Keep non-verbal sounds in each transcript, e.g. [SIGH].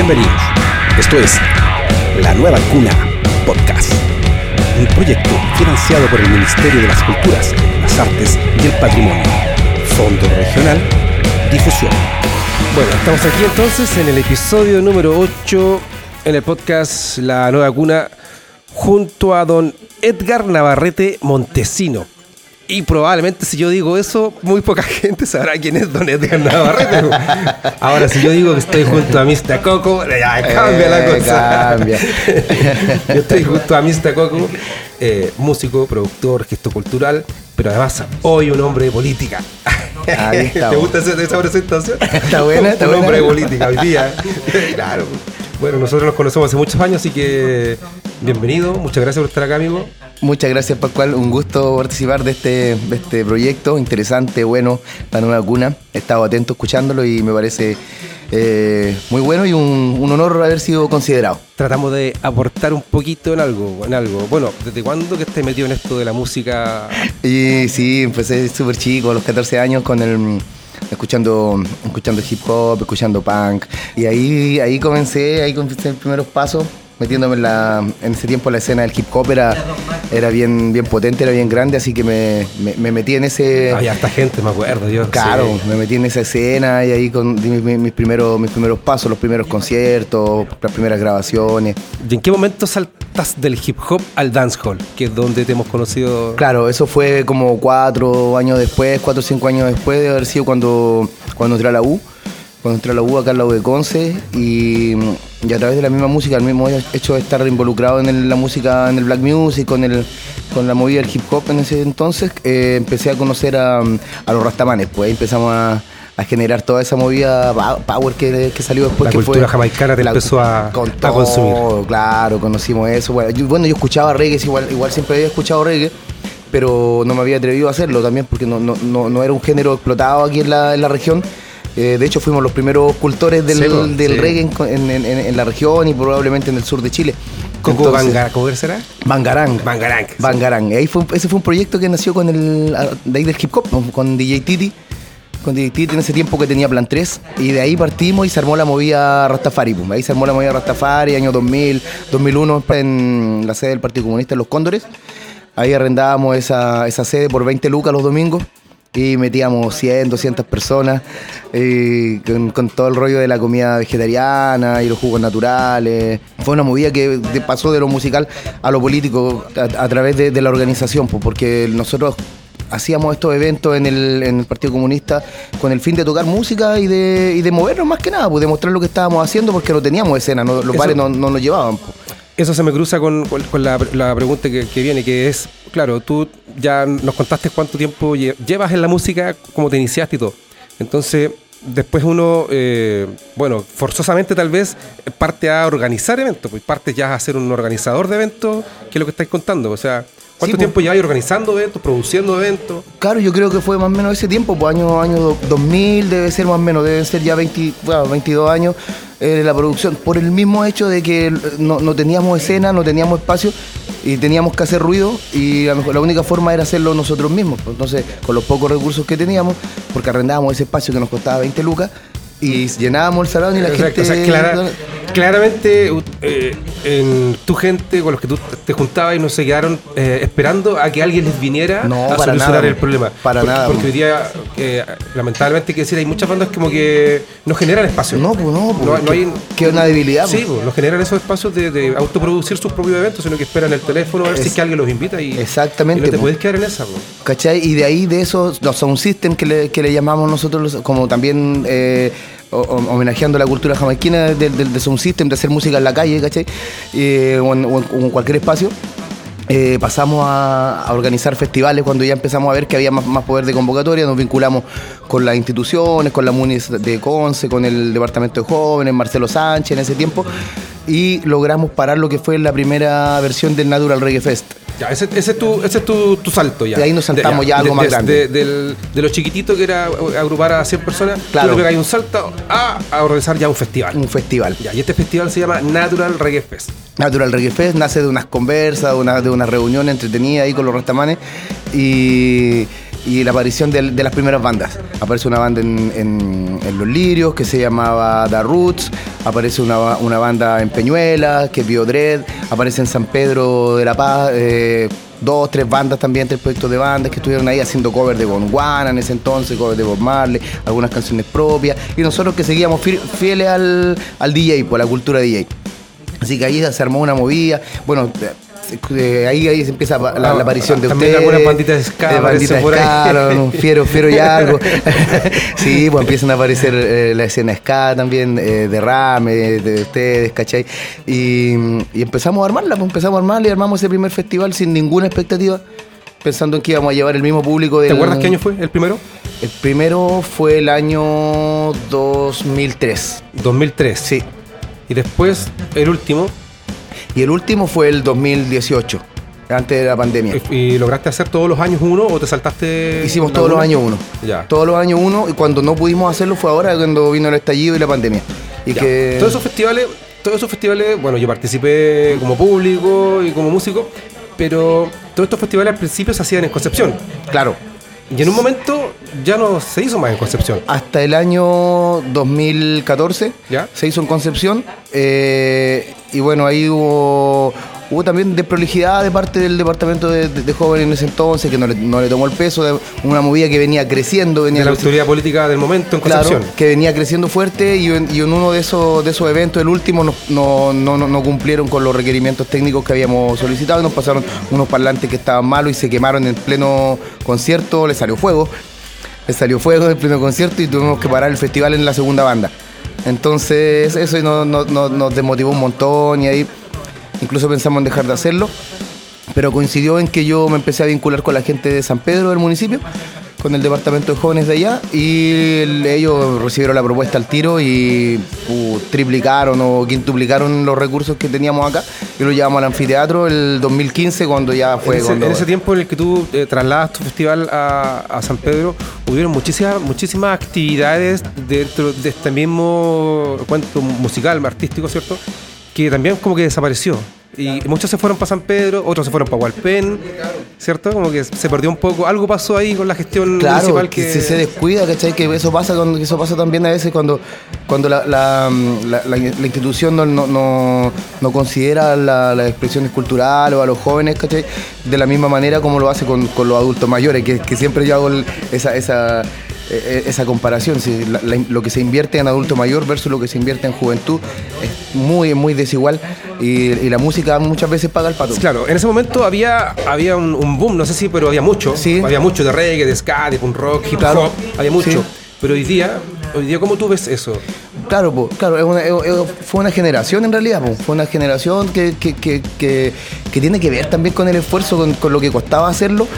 Bienvenidos. Esto es La Nueva Cuna Podcast, un proyecto financiado por el Ministerio de las Culturas, las Artes y el Patrimonio. Fondo Regional Difusión. Bueno, estamos aquí entonces en el episodio número 8 en el podcast La Nueva Cuna junto a don Edgar Navarrete Montesino. Y probablemente si yo digo eso, muy poca [LAUGHS] gente sabrá quién es Don Edgar Navarrete. Ahora, si yo digo que estoy junto a Mr. Coco, ya cambia la Eh, cosa. cambia. [LAUGHS] yo estoy junto a Mr. Coco, eh, músico, productor, gesto cultural, pero además hoy un hombre de política. [LAUGHS] ¿Te gusta esa, presentación? Está buena, está un buena. hombre de política hoy día. claro. Bueno, nosotros nos conocemos hace muchos años, así que bienvenido. Muchas gracias por estar acá, amigo. Muchas gracias, Pascual. Un gusto participar de este, de este proyecto interesante, bueno, la nueva cuna. He estado atento escuchándolo y me parece eh, muy bueno y un, un honor haber sido considerado. Tratamos de aportar un poquito en algo, en algo. Bueno, ¿desde cuándo que estés metido en esto de la música? Y sí, empecé súper chico, a los 14 años, con el escuchando, escuchando hip hop, escuchando punk. Y ahí, ahí comencé, ahí comencé mis primeros pasos, metiéndome en la, en ese tiempo la escena del hip hop era, era bien, bien potente, era bien grande, así que me, me- me metí en ese. Había harta gente, me acuerdo yo. Claro, sí. me metí en esa escena y ahí con di mis, primeros, mis primeros pasos, los primeros conciertos, las primeras grabaciones. ¿Y en qué momento saltas del hip hop al dancehall? Que es donde te hemos conocido. Claro, eso fue como cuatro años después, cuatro o cinco años después de haber sido cuando, cuando entré a la U. Cuando entré a la U acá en la U de Conce y, y a través de la misma música, el mismo hecho de estar involucrado en el- la música, en el black music, con, el, con la movida del hip hop en ese entonces, eh, empecé a conocer a, a los rastamanes. Pues ahí empezamos a, a generar toda esa movida power que, que salió después. La que cultura fue jamaicana te empezó a- con a consumir. Claro, conocimos eso. Bueno yo, bueno, yo escuchaba reggae, igual, igual siempre había escuchado reggae, pero no me había atrevido a hacerlo también porque no, no, no, no era un género explotado aquí en la, en la región. Eh, de hecho, fuimos los primeros cultores del, Sí, po, del sí. reggae en, en- en- en la región y probablemente en el sur de Chile. Coco ¿Cómo será? Bangarang. Bangarang. sí. Bangarang. Ahí fue, ese fue un proyecto que nació con el, de ahí del hip hop, con DJ Titi. Con DJ Titi en ese tiempo que tenía Plan 3. Y de ahí partimos y se armó la movida Rastafari. pues. Ahí se armó la movida Rastafari, año 2000, 2001, en la sede del Partido Comunista en Los Cóndores. Ahí arrendábamos esa, esa sede por 20 lucas los domingos. Y metíamos 100, 200 personas eh, con, con todo el rollo de la comida vegetariana y los jugos naturales. Fue una movida que pasó de lo musical a lo político a, a través de, de la organización, pues, porque nosotros hacíamos estos eventos en el, en el Partido Comunista con el fin de tocar música y de, y de movernos más que nada, pues de mostrar lo que estábamos haciendo porque no teníamos escena, no- los bares no, no nos llevaban. pues. Eso se me cruza con, con- con la, la pregunta que, que viene, que es, claro, tú ya nos contaste cuánto tiempo lle- llevas en la música, cómo te iniciaste y todo. Entonces, después uno, eh, bueno, forzosamente tal vez parte a organizar eventos, pues parte ya a ser un organizador de eventos, que es lo que estáis contando. O sea, ¿cuánto Sí, pues. tiempo lleváis organizando eventos, produciendo eventos? Claro, yo creo que fue más o menos ese tiempo, pues año, año do- 2000 debe ser más o menos, deben ser ya 20, bueno, 22 años eh, la producción, por el mismo hecho de que no, teníamos escena, no teníamos espacio y teníamos que hacer ruido y a lo mejor la única forma era hacerlo nosotros mismos. Entonces, con los pocos recursos que teníamos, porque arrendábamos ese espacio que nos costaba 20 lucas y llenábamos el salón y la Exacto, gente... o sea, clara- claramente u- eh, en tu gente con los que tú te juntabas y no se quedaron eh, esperando a que alguien les viniera No, a para solucionar nada, el problema. para porque, nada, Porque po. hoy día, eh, lamentablemente, hay que decir, hay muchas bandas como que no generan espacio. No, pues no, pues, no, no hay. que es una debilidad. Sí, pues. pues, no generan esos espacios de, de autoproducir sus propios eventos, sino que esperan el teléfono a ver si Es- que alguien los invita y, Exactamente, y no te puedes quedar en esa. po. ¿Cachai? Y de ahí, de eso, los sound system que le, que le llamamos nosotros, como también o- homenajeando la cultura jamaiquina del, del, sound system, de hacer música en la calle, ¿cachai? Eh, o, en, cualquier espacio. Eh, pasamos a, organizar festivales cuando ya empezamos a ver que había más, poder de convocatoria, nos vinculamos con las instituciones, con la MUNIS de Conce, con el Departamento de Jóvenes, Marcelo Sánchez en ese tiempo, y logramos parar lo que fue la primera versión del Natural Reggae Fest. Ya, ese, ese es, tu, ese es tu, tu salto ya. De ahí nos saltamos ya algo más grande. De, del- de lo chiquitito que era agrupar a 100 personas, Claro. tú te pegas un salto a, a organizar ya un festival. Un festival. Ya, y este festival se llama Natural Reggae Fest. Natural Reggae Fest nace de unas conversas, de una, de una reunión entretenida ahí con los rastamanes y, y la aparición de, las primeras bandas. Aparece una banda en, Los Lirios que se llamaba The Roots, aparece una, una banda en Peñuela, que es Biodred, aparece en San Pedro de la Paz, eh, dos, tres bandas también, tres proyectos de bandas que estuvieron ahí haciendo cover de Gondwana en ese entonces, cover de Bob Marley, algunas canciones propias, y nosotros que seguíamos fi- fieles al, al DJ, por la cultura DJ. Así que ahí se armó una movida, bueno, eh, ahí, ahí se empieza la, la aparición de También ustedes. algunas banditas de ska de banditas por ahí. ska, un [LAUGHS] fiero, fiero y algo. [LAUGHS] sí, pues empiezan a aparecer eh, la escena ska también, eh, de Rame, de, de ustedes, ¿cachai? Y, y empezamos a armarla, pues empezamos a armarla y armamos ese primer festival sin ninguna expectativa, pensando en que íbamos a llevar el mismo público del... ¿Te acuerdas qué año fue el primero? El primero fue el año 2003. 2003. Sí. Y después el último. Y el último fue el 2018, antes de la pandemia. ¿Y lograste hacer todos los años uno o te saltaste? Hicimos todos los años uno. Ya. Todos los años uno. Y cuando no pudimos hacerlo fue ahora cuando vino el estallido y la pandemia. Y Ya. que. Todos esos festivales, todos esos festivales, bueno, yo participé como público y como músico, pero todos estos festivales al principio se hacían en Concepción. Claro. Y en un momento ya no se hizo más en Concepción. Hasta el año 2014 ¿Ya? se hizo en Concepción. eh, y bueno, ahí hubo, hubo también desprolijidad de parte del departamento de, de- de jóvenes en ese entonces, que no le, no le tomó el peso de una movida que venía creciendo, venía De la autoridad política del momento en Claro, Concepción. que venía creciendo fuerte y en, y en uno de esos, de esos eventos, el último, no, no, no, no- cumplieron con los requerimientos técnicos que habíamos solicitado y nos pasaron unos parlantes que estaban malos y se quemaron en pleno concierto, le salió fuego, le salió fuego en pleno concierto y tuvimos que parar el festival en la segunda banda. Entonces eso no- no- no- nos desmotivó un montón y ahí incluso pensamos en dejar de hacerlo pero coincidió en que yo me empecé a vincular con la gente de San Pedro del municipio, con el departamento de jóvenes de allá, y el- ellos recibieron la propuesta al tiro y uh, triplicaron o quintuplicaron los recursos que teníamos acá y lo llevamos al anfiteatro el 2015 cuando ya fue en, ese, cuando- en ese tiempo en el que tú eh, trasladas tu festival a, a San Pedro, hubieron muchísimas, muchísimas actividades dentro de este mismo cuento musical, artístico, ¿cierto? Que también como que desapareció. Y muchos se fueron para San Pedro, otros se fueron para Hualpén, ¿cierto? Como que se perdió un poco. Algo pasó ahí con la gestión Claro, municipal que si se descuida, ¿cachai? Que eso pasa, que eso pasa también a veces cuando, cuando la, la- la- la- la institución no, no, no- no considera la- las expresiones culturales o a los jóvenes, ¿cachai? De la misma manera como lo hace con, con los adultos mayores, que, que siempre yo hago el- esa, esa, eh, esa comparación. si la- la- lo que se invierte en adulto mayor versus lo que se invierte en juventud es muy, muy desigual y, y la música muchas veces paga el pato. Claro, en ese momento había, había un, un boom, no sé si, pero había mucho. Sí. Había mucho de reggae, de ska, de punk rock, hip Claro. hop, había mucho. Sí. Pero hoy día, hoy día, ¿cómo tú ves eso? Claro, po, claro, es una- es- es- fue una generación en realidad, po, fue una generación que, que, que, que- que tiene que ver también con el esfuerzo, con, con lo que costaba hacerlo,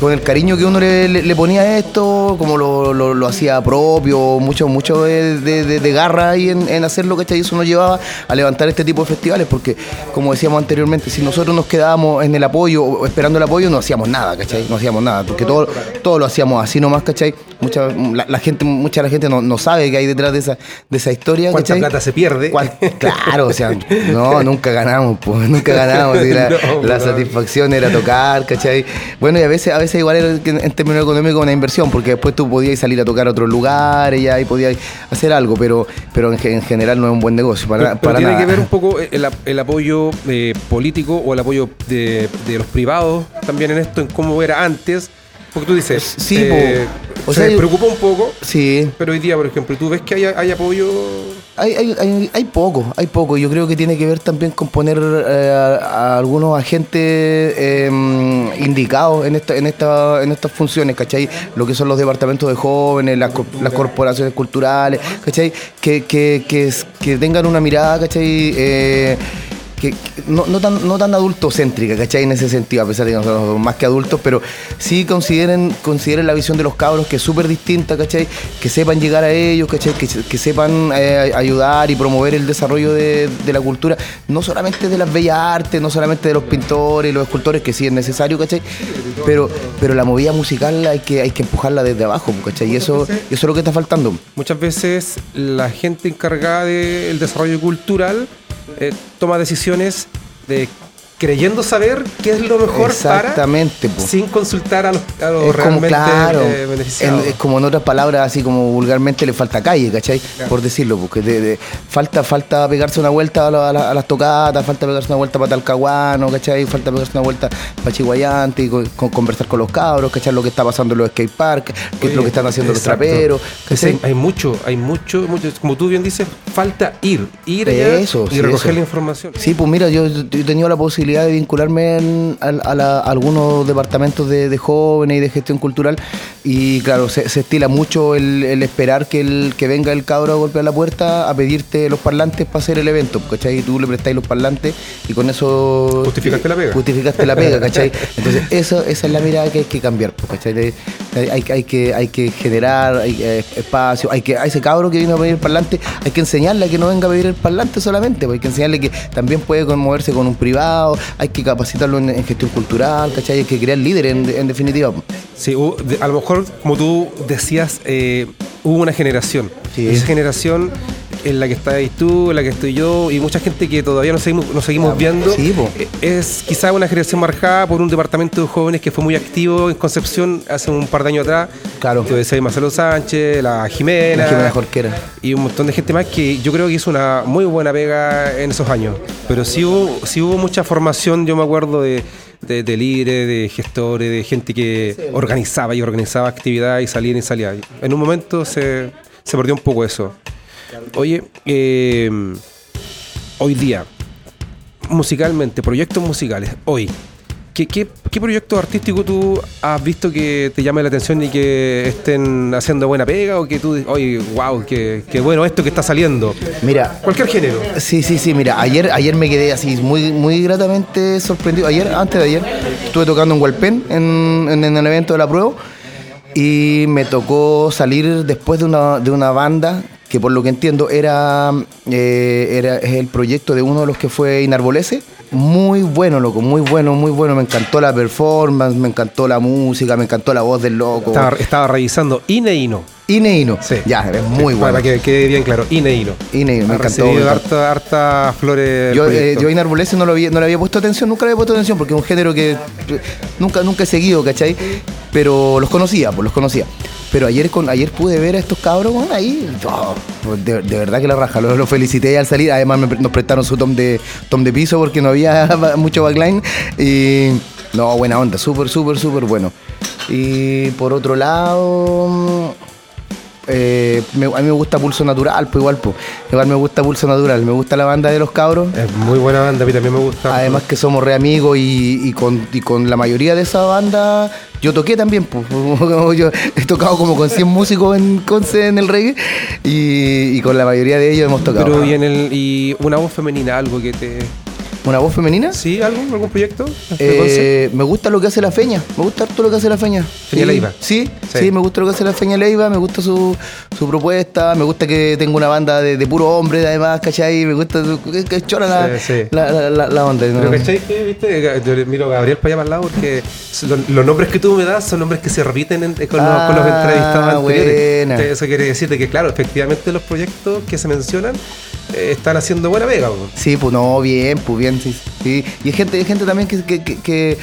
con el cariño que uno le, le- ponía a esto, como lo, lo- lo hacía propio, mucho, mucho de, de- garra ahí en, en hacerlo, ¿cachai? Y eso nos llevaba a levantar este tipo de festivales, porque como decíamos anteriormente, si nosotros nos quedábamos en el apoyo esperando el apoyo, no hacíamos nada, ¿cachai? No hacíamos nada, porque todo, todo lo hacíamos así nomás, ¿cachai? Mucha, la, la gente, mucha la gente no, no sabe qué hay detrás de esa, de esa historia, ¿Cuánta ¿cachai? plata se pierde? ¿Cuál- Claro, o sea, no, [LAUGHS] nunca ganamos, pues, nunca ganamos. la, [LAUGHS] No, la no. satisfacción era tocar, ¿cachai? Bueno, y a veces, a veces igual era que en términos económicos una inversión, porque después tú podías salir a tocar a otros lugares ya, y podías hacer algo, pero, pero en, ge- en general no es un buen negocio, para, Pero, pero para tiene nada. que ver un poco el, ap- el apoyo eh, político o el apoyo de, de los privados también en esto, en cómo era antes. Porque tú dices, Sí, eh, po. O se sea, preocupó un poco, Sí, pero hoy día, por ejemplo, tú ves que hay, hay apoyo. Hay, hay, hay, hay poco, hay poco. Yo creo que tiene que ver también con poner eh, a, a algunos agentes eh, indicados en esta, en esta, en estas funciones, ¿cachai? Lo que son los departamentos de jóvenes, las, co- las corporaciones culturales, ¿cachai? Que, que, que, que tengan una mirada, ¿cachai? Eh, que, que no, no tan, no tan adultocéntrica, ¿cachai? En ese sentido, a pesar de que nosotros somos más que adultos, pero sí consideren, consideren la visión de los cabros que es súper distinta, ¿cachai? Que sepan llegar a ellos, ¿cachai? Que, que sepan eh, ayudar y promover el desarrollo de, de la cultura, no solamente de las bellas artes, no solamente de los pintores y los escultores, que sí es necesario, ¿cachai? Pero, pero la movida musical hay que, hay que empujarla desde abajo, ¿cachai? Y eso, y eso es lo que está faltando. Muchas veces la gente encargada del desarrollo cultural eh, toma decisiones de creyendo saber qué es lo mejor Exactamente, para po. sin consultar a los, a los Es como, realmente claro, eh, en, es como en otras palabras, así como vulgarmente le falta calle, ¿cachai? Por decirlo, porque de- de- falta, falta pegarse una vuelta a, la- a la- a las tocatas, falta pegarse una vuelta para Talcahuano, ¿cachai? Falta pegarse una vuelta para Chihuayante y con- con- conversar con los cabros, ¿cachai? Lo que está pasando en los skate park, qué es lo que están haciendo Exacto. los traperos, ¿cachai? hay, hay mucho, hay mucho, mucho, como tú bien dices, falta ir, ir allá Eso, y sí, recoger eso. la información. Sí, pues mira, yo, yo he tenido la posibilidad de vincularme en- a, a la- a algunos departamentos de, de jóvenes y de gestión cultural y claro, se, se estila mucho el, el esperar que, el, que venga el cabro a golpear la puerta a pedirte los parlantes para hacer el evento, ¿cachai? Y tú le prestáis los parlantes y con eso... Justificaste la pega. Justificaste la pega, ¿cachai? [LAUGHS] Entonces eso, esa es la mirada que hay que cambiar, pues, ¿cachai? Hay, hay- hay que, hay que generar hay, eh, espacio, hay que, a ese cabro que vino a pedir el parlante, hay que enseñarle a que no venga a pedir el parlante solamente, pues, hay que enseñarle que también puede con- moverse con un privado, hay que capacitarlo en, en gestión cultural, ¿cachai? Hay que crear líderes en, en definitiva. Sí, a lo mejor, como tú decías, eh, hubo una generación. Sí. Esa generación en la que estás tú, en la que estoy yo, y mucha gente que todavía nos seguimos, nos seguimos viendo, sí, eh, es quizá una generación marcada por un departamento de jóvenes que fue muy activo en Concepción hace un par de años atrás. Claro. Tú decías Marcelo Sánchez, la Jimena, La Jimena Jorquera. y un montón de gente más que yo creo que hizo una muy buena pega en esos años. Pero sí hubo, sí hubo mucha formación, yo me acuerdo de, de, de líderes, de gestores, de gente que organizaba y organizaba actividades y salían y salían. En un momento se, se perdió un poco eso. Oye, eh, hoy día, musicalmente, proyectos musicales, hoy, ¿qué, qué, qué proyecto artístico tú has visto que te llame la atención y que estén haciendo buena pega? O que tú, oye, wow, qué, qué bueno esto que está saliendo. Mira, Cualquier género. Sí, sí, sí, mira, ayer, ayer me quedé así muy, muy gratamente sorprendido. Ayer, antes de ayer, estuve tocando en Hualpén, en, en, en el evento de la prueba, y me tocó salir después de una, de una banda que por lo que entiendo era, eh, era el proyecto de uno de los que fue Inarbolese. Muy bueno, loco, muy bueno, muy bueno. Me encantó la performance, me encantó la música, me encantó la voz del loco. Estaba, estaba revisando Ine. Ine Ino. Sí. Ya, es muy bueno. Para que quede bien claro, Ine Ino. Ine Ino, me Ha encantó. me encantó. harta, harta flores. Yo, eh, yo Inarbolese no, lo había, no le había puesto atención, nunca le había puesto atención porque es un género que nunca, nunca he seguido, ¿cachai? Pero los conocía, pues los conocía. Pero ayer con ayer pude ver a estos cabros bueno, ahí. oh, de, de verdad que la raja, los, los felicité al salir. Además me nos prestaron su tom de, tom de piso porque no había [LAUGHS] mucho backline. Y no, buena onda, súper, súper, súper bueno. Y por otro lado. Eh, me- a mí me gusta Pulso Natural, pues igual, pues. Igual me gusta Pulso Natural, me gusta la banda de los cabros. Es muy buena banda, a mí también me gusta. Además que somos re amigos y, y con, y con la mayoría de esa banda yo toqué también. pues. [LAUGHS] Yo he tocado como con 100 músicos en Conce en el reggae y, y con la mayoría de ellos hemos tocado. Pero y en el y una voz femenina, algo que te. ¿Una voz femenina? ¿Sí? ¿Algo? ¿Algún proyecto? Eh, me gusta lo que hace la Feña, me gusta todo lo que hace la Feña. Feña Sí, Leiva. Sí, Sí. sí, me gusta lo que hace la Feña Leiva, me gusta su, su propuesta, me gusta que tenga una banda de, de puro hombre además, ¿cachai? Me gusta que, que chora la, Sí, la, la, la- onda. ¿no? Pero ¿cachai que, viste? Yo miro a Gabriel para allá para el lado porque los, los nombres que tú me das son nombres que se repiten en- con, los, con los Ah, entrevistados anteriores. Entonces, Eso quiere decir de que, claro, efectivamente los proyectos que se mencionan eh, están haciendo buena pega. po. Sí, pues no, bien, pues bien, sí. sí. Y hay gente, hay gente también que, que,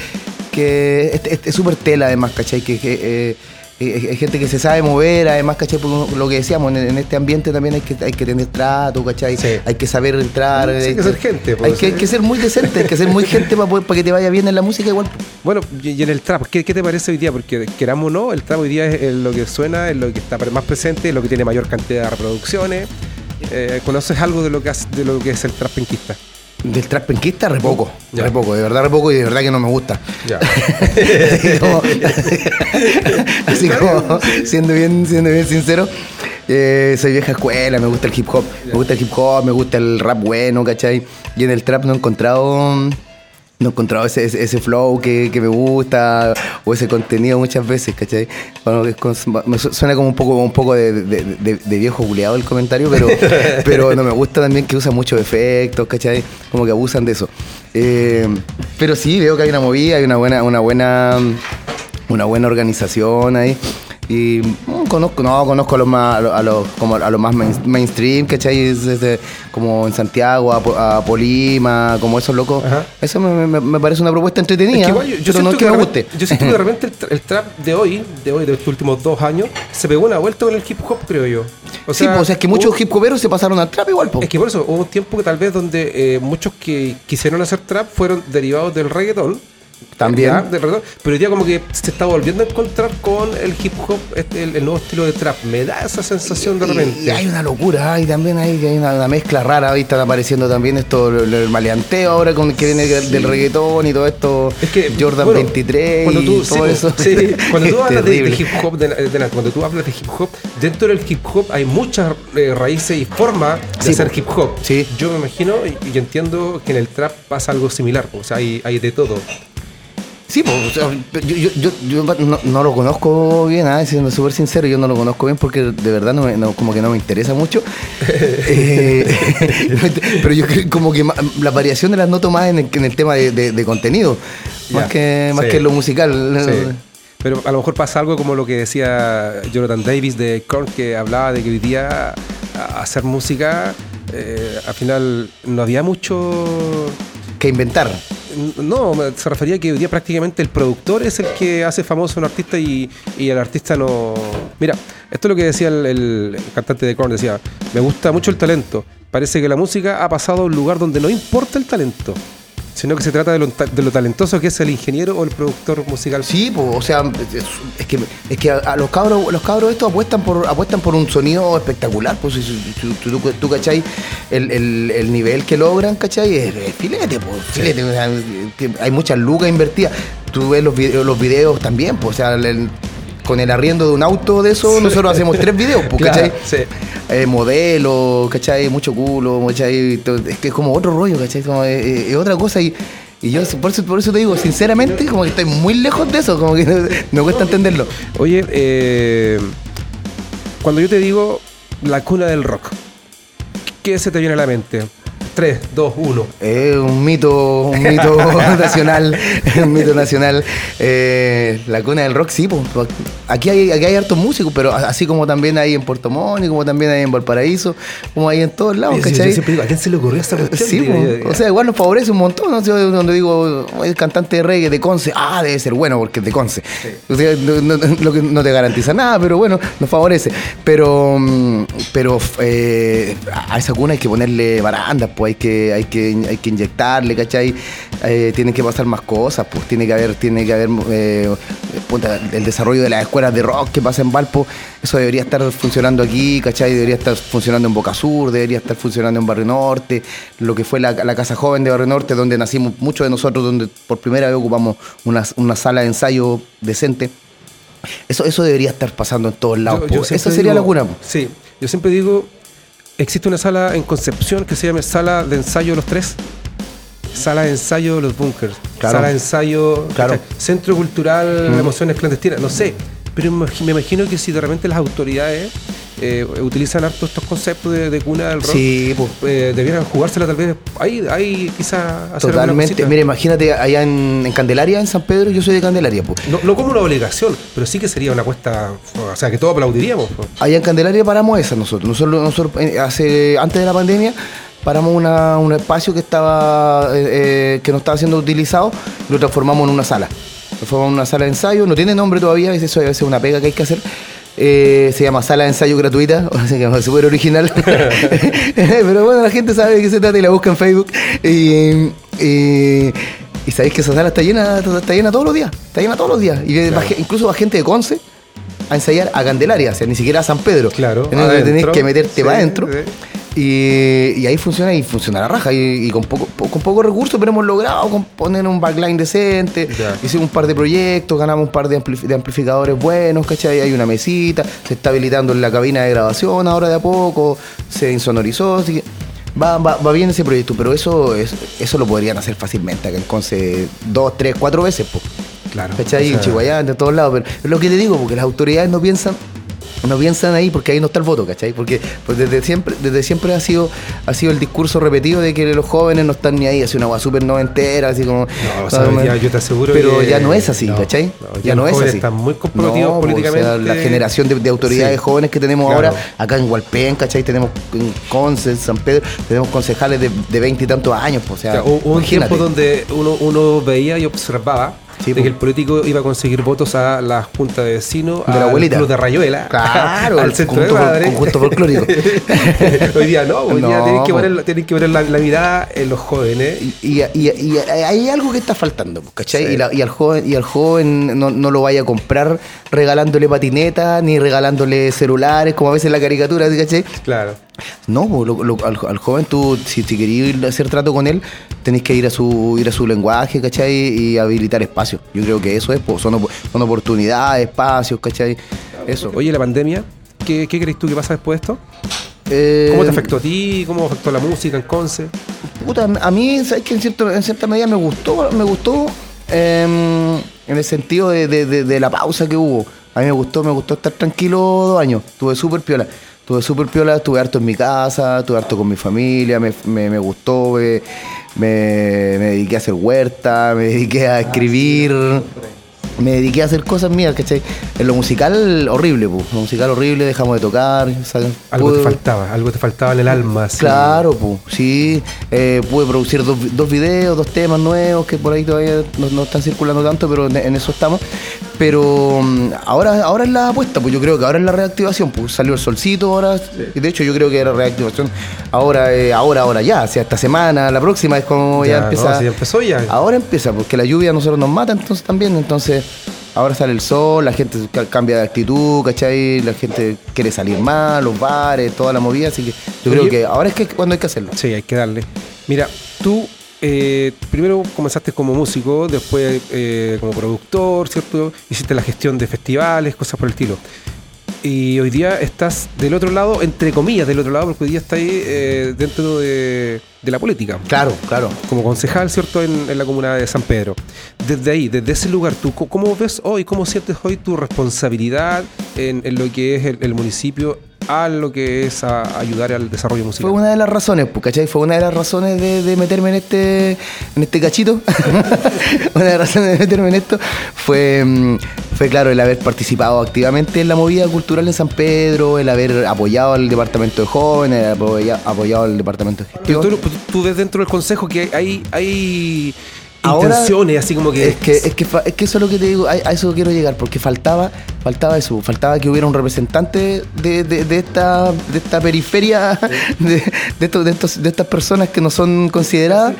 que, es- súper tela además, ¿cachai? Que, eh, eh, hay gente que se sabe mover, además, ¿cachai? Porque lo que decíamos, en, en este ambiente también hay que, hay que tener trato, ¿cachai? Sí. Hay que saber entrar. Sí, hay que ser gente, pues, Hay que, hay sí. que ser muy decente, hay que ser muy gente para, poder- para que te vaya bien en la música igual. Bueno, y en el trap, ¿qué, qué te parece hoy día? Porque queramos o no, el trap hoy día es, es lo que suena, es lo que está más presente, es lo que tiene mayor cantidad de reproducciones. Eh, ¿Conoces algo de lo que hace- de lo que es el trap penquista? Del trap penquista, re poco, Ya. re poco, de verdad re poco y de verdad que no me gusta. Ya. [LAUGHS] [LAUGHS] así como, así como, siendo bien, siendo bien sincero, eh, soy vieja escuela, me gusta el hip hop, me gusta el hip hop, me gusta el rap bueno, ¿cachai? Y en el trap no he encontrado, no he encontrado ese, ese, ese flow que, que me gusta o ese contenido muchas veces, ¿cachai? Bueno, es con- suena como un poco, un poco de, de- de- de viejo culiado el comentario, pero, [LAUGHS] pero no me gusta también que usan muchos efectos, ¿cachai? Como que abusan de eso. Eh, pero sí, veo que hay una movida, hay una buena, una buena, una buena organización ahí. Y mm, conozco, no, conozco a los más, a los, los- como a los más main- mainstream, ¿cachai? Es desde- como en Santiago, a, Po- a Polima, como esos locos. Ajá. Eso me, me- me parece una propuesta entretenida. Es que igual yo, siento no que, que de me repente, guste. yo siento que de repente el, tra- el trap de hoy, de hoy, de estos últimos dos años, se pegó una vuelta con el hip hop, creo yo. O sí, pues, o sea, es que muchos hubo- hip hoperos se pasaron al trap igual, po. Es que por eso hubo un tiempo que tal vez donde eh, muchos que quisieron hacer trap fueron derivados del reggaetón. También. Reggaetón, pero hoy día como que se está volviendo a encontrar con el hip hop, este, el, el nuevo estilo de trap. Me da esa sensación de Y- repente. Y hay una locura, hay también hay, hay una, una mezcla rara, ahí están apareciendo también esto, el, el maleanteo ahora con que viene del reggaetón y todo esto, Es que, Jordan bueno, 23 cuando tú, y todo po, eso. sí, [LAUGHS] cuando tú hablas de, de hip hop, de, de cuando tú hablas de hip hop, dentro del hip hop hay muchas eh, raíces y formas de hacer po. hip hop. Sí. Yo me imagino y, y entiendo que en el trap pasa algo similar, o sea, hay, hay de todo. Sí, pues, o sea, yo, yo, yo, yo no, no lo conozco bien, ah, siendo súper sincero, yo no lo conozco bien porque de verdad no, me- no- como que no me interesa mucho. [LAUGHS] Eh, [LAUGHS] pero yo creo como que las variaciones las noto más en el, en el tema de, de- de contenido, más, que, más sí. que en lo musical. Sí. Pero a lo mejor pasa algo como lo que decía Jonathan Davis de Korn, que hablaba de que hoy día hacer música, eh, al final no había mucho Que inventar. No, se refería a que hoy día prácticamente el productor es el que hace famoso a un artista y, y el artista no... Mira, esto es lo que decía el, el cantante de Korn, decía, me gusta mucho el talento, parece que la música ha pasado a un lugar donde no importa el talento, sino que se trata de lo, de lo talentoso que es el ingeniero o el productor musical. Sí, pues, o sea, es, que, es que a, a los cabros, los cabros estos apuestan por, apuestan por un sonido espectacular, pues si, tú, tú, tú, cachai, el, el- el nivel que logran, cachai, es, es filete, pues, filete, o sea, hay muchas lucas invertidas. Tú ves los los videos también, pues, o sea, el- con el arriendo de un auto de eso, nosotros hacemos tres videos, pues, Claro, ¿cachai? sí. Eh, modelo, ¿cachai? Mucho culo, ¿cachai? Es que es como otro rollo, ¿cachai? Como, eh, eh, es otra cosa y, y yo por eso, por eso te digo, sinceramente, como que estoy muy lejos de eso, como que [LAUGHS] no- me cuesta entenderlo. Oye, eh, cuando yo te digo la cuna del rock, ¿qué se te viene a la mente? 3, 2, 1. Es un mito, un mito [LAUGHS] nacional, un mito nacional. Eh, la cuna del rock, sí, pues, aquí hay, aquí hay hartos músicos, pero así como también hay en Puerto Montt, como también hay en Valparaíso, como hay en todos lados, ¿cachai? digo, ¿a quién se le ocurrió esta cuestión? Sí, o sea, igual nos favorece un montón. ¿no? Yo donde digo, el cantante de reggae de Conce, ah, debe ser bueno porque es de Conce. O sea, no te garantiza nada, pero bueno, nos favorece. Pero, mm, pero eh, a esa cuna hay que ponerle barandas, pues hay que, hay que, hay que inyectarle, ¿cachai? Eh, tienen que pasar más cosas, pues tiene que haber, tiene que haber eh, el desarrollo de las escuelas de rock que pasa en Valpo, eso debería estar funcionando aquí, ¿cachai? Debería estar funcionando en Boca Sur, debería estar funcionando en Barrio Norte, lo que fue la, la Casa Joven de Barrio Norte, donde nacimos muchos de nosotros, donde por primera vez ocupamos una, una sala de ensayo decente. Eso, eso debería estar pasando en todos lados. Yo- yo siempre Esa sería digo- la cuna. po. Sí, yo siempre digo, existe una sala en Concepción que se llama Sala de Ensayo de los Tres. Sala de ensayo de los bunkers. Claro. Sala de ensayo. Centro Cultural Mm. Emociones Clandestinas. No sé. Pero me imagino que si de repente las autoridades eh, utilizan harto estos conceptos de, de cuna del rock, Sí, po. eh, debieran jugársela tal vez. Ahí, ahí quizás hacer Totalmente. Mira, imagínate allá en, en Candelaria, en San Pedro, yo soy de Candelaria. po. No, no como una obligación, pero sí que sería una apuesta, o sea, que todos aplaudiríamos. Allá en Candelaria paramos esa nosotros. Nosotros, nosotros eh, hace, antes de la pandemia paramos una- un espacio que estaba eh, que no estaba siendo utilizado y lo transformamos en una sala. Transformamos en una sala de ensayo, no tiene nombre todavía, eso debe ser una pega que hay que hacer. Eh, se llama Sala de Ensayo Gratuita, [LAUGHS] o sea que es súper original. [LAUGHS] Pero bueno, la gente sabe de qué se trata y la busca en Facebook. Y, y- y sabéis que esa sala está llena, está llena todos los días, está llena todos los días. Y va incluso va gente de Conce a ensayar a Candelaria, o sea, ni siquiera a San Pedro. Claro, En tenés que meterte Sí, para adentro. sí. Y, y ahí funciona y funciona la raja. Y, y con poco po- con poco recursos, pero hemos logrado poner un backline decente. Ya. Hicimos un par de proyectos, ganamos un par de, ampli- de amplificadores buenos, ¿cachai? Hay una mesita, se está habilitando en la cabina de grabación ahora de a poco, se insonorizó, así que va, va, va bien ese proyecto, pero eso, es, eso lo podrían hacer fácilmente acá en Conce dos, tres, cuatro veces, po. Claro. ¿Cachai? O sea, en Chihuahua, de todos lados. Pero es lo que te digo, porque las autoridades no piensan no piensan ahí porque ahí no está el voto, ¿cachai? Porque pues desde siempre, desde siempre ha sido, ha sido el discurso repetido de que los jóvenes no están ni ahí, así una agua súper noventera, así como. No, o sea, hoy día yo te aseguro Pero que- ya no es así, no, ¿cachai? no, ya ya no es así. están muy comprometidos No, pues, políticamente. o sea, la generación de, de autoridades Sí. jóvenes que tenemos Claro. ahora, acá en Hualpén, ¿cachai? Tenemos en Conce, en San Pedro, tenemos concejales de veinte y tantos años, pues, o sea, O un tiempo donde uno, uno veía y observaba Sí, de que el político iba a conseguir votos a la junta de vecinos, De la abuelita. club de Rayuela, Claro, [LAUGHS] al centro de madre. conjunto folclórico. [LAUGHS] hoy día no, hoy día tienen que po. poner, tienen que poner la, la mirada en los jóvenes. Y, y- y- y hay algo que está faltando, ¿cachai? Sí. Y, la- y al joven, y al joven no, no lo vaya a comprar regalándole patineta ni regalándole celulares, como a veces en la caricatura, ¿cachai? Claro. No, pues, lo- lo- al, al joven tú, si, si querías ir a hacer trato con él, tenés que ir a su ir a su lenguaje, ¿cachai? Y habilitar espacios. Yo creo que eso es, pues, son, op- son oportunidades, espacios, ¿cachai? Eso. Oye, la pandemia, ¿qué, qué crees tú que pasa después de esto? Eh, ¿Cómo te afectó a ti? ¿Cómo afectó la música en Conce? Puta, a mí, ¿sabes que en, cierto, en cierta medida me gustó, me gustó em, en el sentido de, de- de- de la pausa que hubo. A mí me gustó, me gustó estar tranquilo dos años. Estuve súper piola. Estuve súper piola, estuve harto en mi casa, estuve harto con mi familia, me, me- me gustó, me, me- dediqué a hacer huerta, me dediqué a escribir. Me dediqué a hacer cosas mías, ¿cachai? En lo musical, horrible, pues. Lo musical horrible, dejamos de tocar. Algo te faltaba, algo te faltaba en el alma. así. Claro, pues, sí. Eh, pude producir dos, dos videos, dos temas nuevos que por ahí todavía no, no están circulando tanto, pero en, en eso estamos. Pero mm, ahora, ahora es la apuesta, pues yo creo que ahora es la reactivación. Pues salió el solcito ahora, y de hecho yo creo que era reactivación. Ahora, eh, ahora, ahora ya, o sea, esta semana, la próxima es como ya, Ya, empieza. no, si ya empezó ya. Ahora empieza, porque la lluvia a nosotros nos mata entonces también, entonces ahora sale el sol, la gente ca- cambia de actitud, ¿cachai? La gente quiere salir más, los bares, toda la movida, así que yo creo que ahora es que cuando hay que hacerlo. Sí, hay que darle. Mira, tú eh, primero comenzaste como músico, después eh, como productor, ¿cierto? Hiciste la gestión de festivales, cosas por el estilo. Y hoy día estás del otro lado, entre comillas, del otro lado, porque hoy día estás ahí eh, dentro de, de la política. Claro, claro. Como concejal, ¿cierto? En, en la comuna de San Pedro. Desde ahí, desde ese lugar, ¿tú cómo ves hoy, cómo sientes hoy tu responsabilidad en, en lo que es el, el municipio a lo que es a ayudar al desarrollo musical? Fue una de las razones, pues, ¿cachai? Fue una de las razones de, de meterme en este, en este cachito. [LAUGHS] una de las razones de meterme en esto fue, mm, fue, claro, el haber participado activamente en la movida cultural en San Pedro, el haber apoyado al departamento de jóvenes, el haber apoya- apoyado al departamento de Pero gestión. tú, tú ves dentro del consejo que hay, hay Ahora, intenciones, así como que. Es que, es que, es que eso es lo que te digo, a, a eso quiero llegar, porque faltaba, faltaba eso, faltaba que hubiera un representante de, de- de esta, de esta periferia, de, de, estos, de, estos- de estas personas que no son consideradas,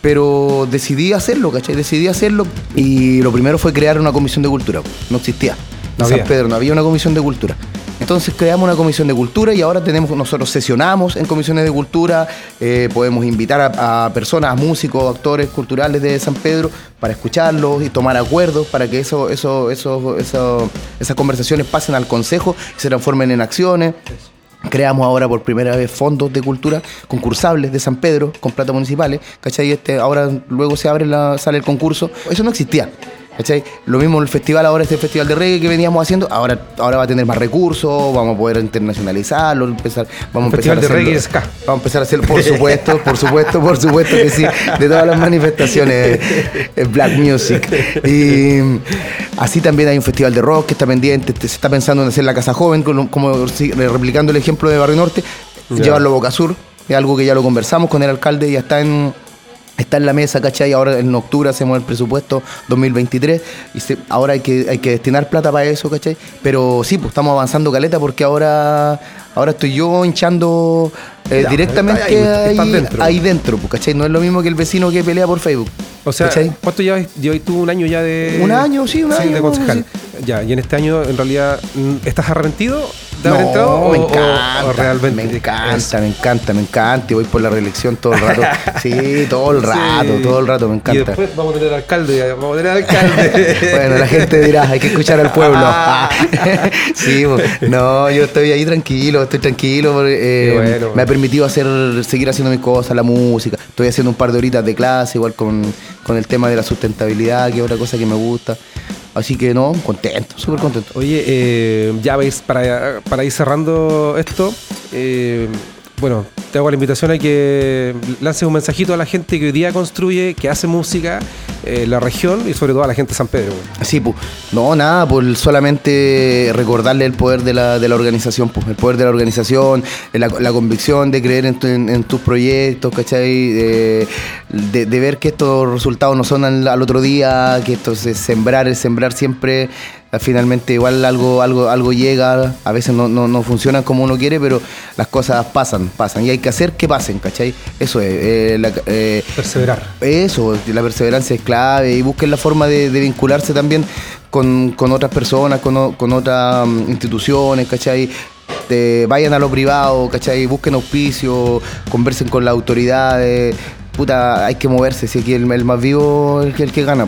pero decidí hacerlo, ¿cachai? Decidí hacerlo y lo primero fue crear una comisión de cultura, no existía. No en San. Pedro no había una comisión de cultura. Entonces creamos una comisión de cultura y ahora tenemos, nosotros sesionamos en comisiones de cultura, eh, podemos invitar a, a personas, músicos, actores culturales de San Pedro para escucharlos y tomar acuerdos para que eso, eso, eso, eso- esas conversaciones pasen al consejo y se transformen en acciones. Creamos ahora por primera vez fondos de cultura concursables de San Pedro con plata municipales, ¿cachai? Este, ahora luego se abre la, sale el concurso. Eso no existía. ¿Cachai? Lo mismo el festival ahora, este festival de reggae que veníamos haciendo, ahora, ahora va a tener más recursos, vamos a poder internacionalizarlo, empezar, vamos a empezar de a hacerlo- reggae ska. Vamos a empezar a hacerlo, por supuesto, por supuesto, por supuesto que sí, de todas las manifestaciones eh, Black Music. Y así también hay un festival de rock que está pendiente, se está pensando en hacer la Casa Joven, como, como sí, replicando el ejemplo de Barrio Norte, Ya. llevarlo a Boca Sur, es algo que ya lo conversamos con el alcalde, ya está en... Está en la mesa, ¿cachai? Ahora en octubre hacemos el presupuesto 2023 y se- ahora hay que, hay que destinar plata para eso, ¿cachai? Pero sí, pues estamos avanzando caleta porque ahora, ahora estoy yo hinchando eh, Ya, directamente ahí, ahí, dentro. ahí dentro, pues, ¿cachai? No es lo mismo que el vecino que pelea por Facebook. O sea, ¿cachai? ¿cuánto llevas? Llevas tú un año ya de. Un año, sí, un año, de concejal. sí. Ya, y en este año, en realidad, mm, ¿estás arrepentido de haber No, entrado? o- me encanta, o realmente me es- encanta, me encanta, me encanta y voy por la reelección todo el rato. [LAUGHS] Sí, todo el rato, Sí. todo el rato, me Y encanta. después vamos a tener alcalde, ya, vamos a tener alcalde. [LAUGHS] Bueno, la gente dirá, hay que escuchar al pueblo. [LAUGHS] sí, pues, no, yo estoy ahí tranquilo, estoy tranquilo. porque, eh, bueno, me ha permitido hacer, seguir haciendo mis cosas, la música. Estoy haciendo un par de horitas de clase, igual con, con el tema de la sustentabilidad, que es otra cosa que me gusta. Así que no, contento, súper contento. Oye, eh, ya veis, para, para ir cerrando esto, eh, bueno, te hago la invitación a que lances un mensajito a la gente que hoy día construye, que hace música en la región y sobre todo a la gente de San Pedro. Sí, pues, no, nada, pues solamente recordarle el poder de la, organización, pues, el poder de la organización, la, la convicción de creer en, tu- tus proyectos, ¿cachai? De, ver que estos resultados no son al, al otro día, que esto es sembrar, es sembrar siempre. Finalmente igual algo, algo, algo llega, a veces no, no, no funcionan como uno quiere, pero las cosas pasan, pasan. Y hay que hacer que pasen, ¿cachai? Eso es. eh, la- eh, Perseverar. eso, la perseverancia es clave y busquen la forma de, de vincularse también con, con otras personas, con, con otras mm, instituciones, ¿cachai? Te- vayan a lo privado, ¿cachai? Busquen auspicio, conversen con las autoridades. Puta, hay que moverse, si aquí el, el más vivo es el que, el que gana.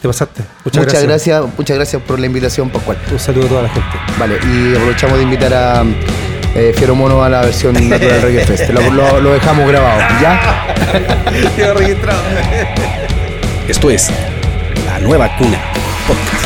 Te pasaste. Muchas, Muchas, gracias. muchas gracias por la invitación, Pascual. Un saludo a toda la gente. Vale, y aprovechamos de invitar a eh, Fiero Mono a la versión Natural [LAUGHS] Reggae Fest. Lo, lo- lo dejamos grabado, ¿ya? [LAUGHS] Esto es La Nueva Cuna Podcast.